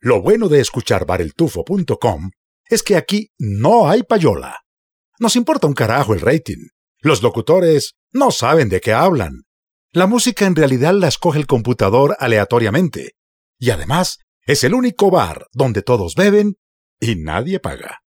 Lo bueno de escuchar bareltufo.com es que aquí no hay payola. Nos importa un carajo el rating. Los locutores no saben de qué hablan. La música en realidad la escoge el computador aleatoriamente. Y además, es el único bar donde todos beben y nadie paga.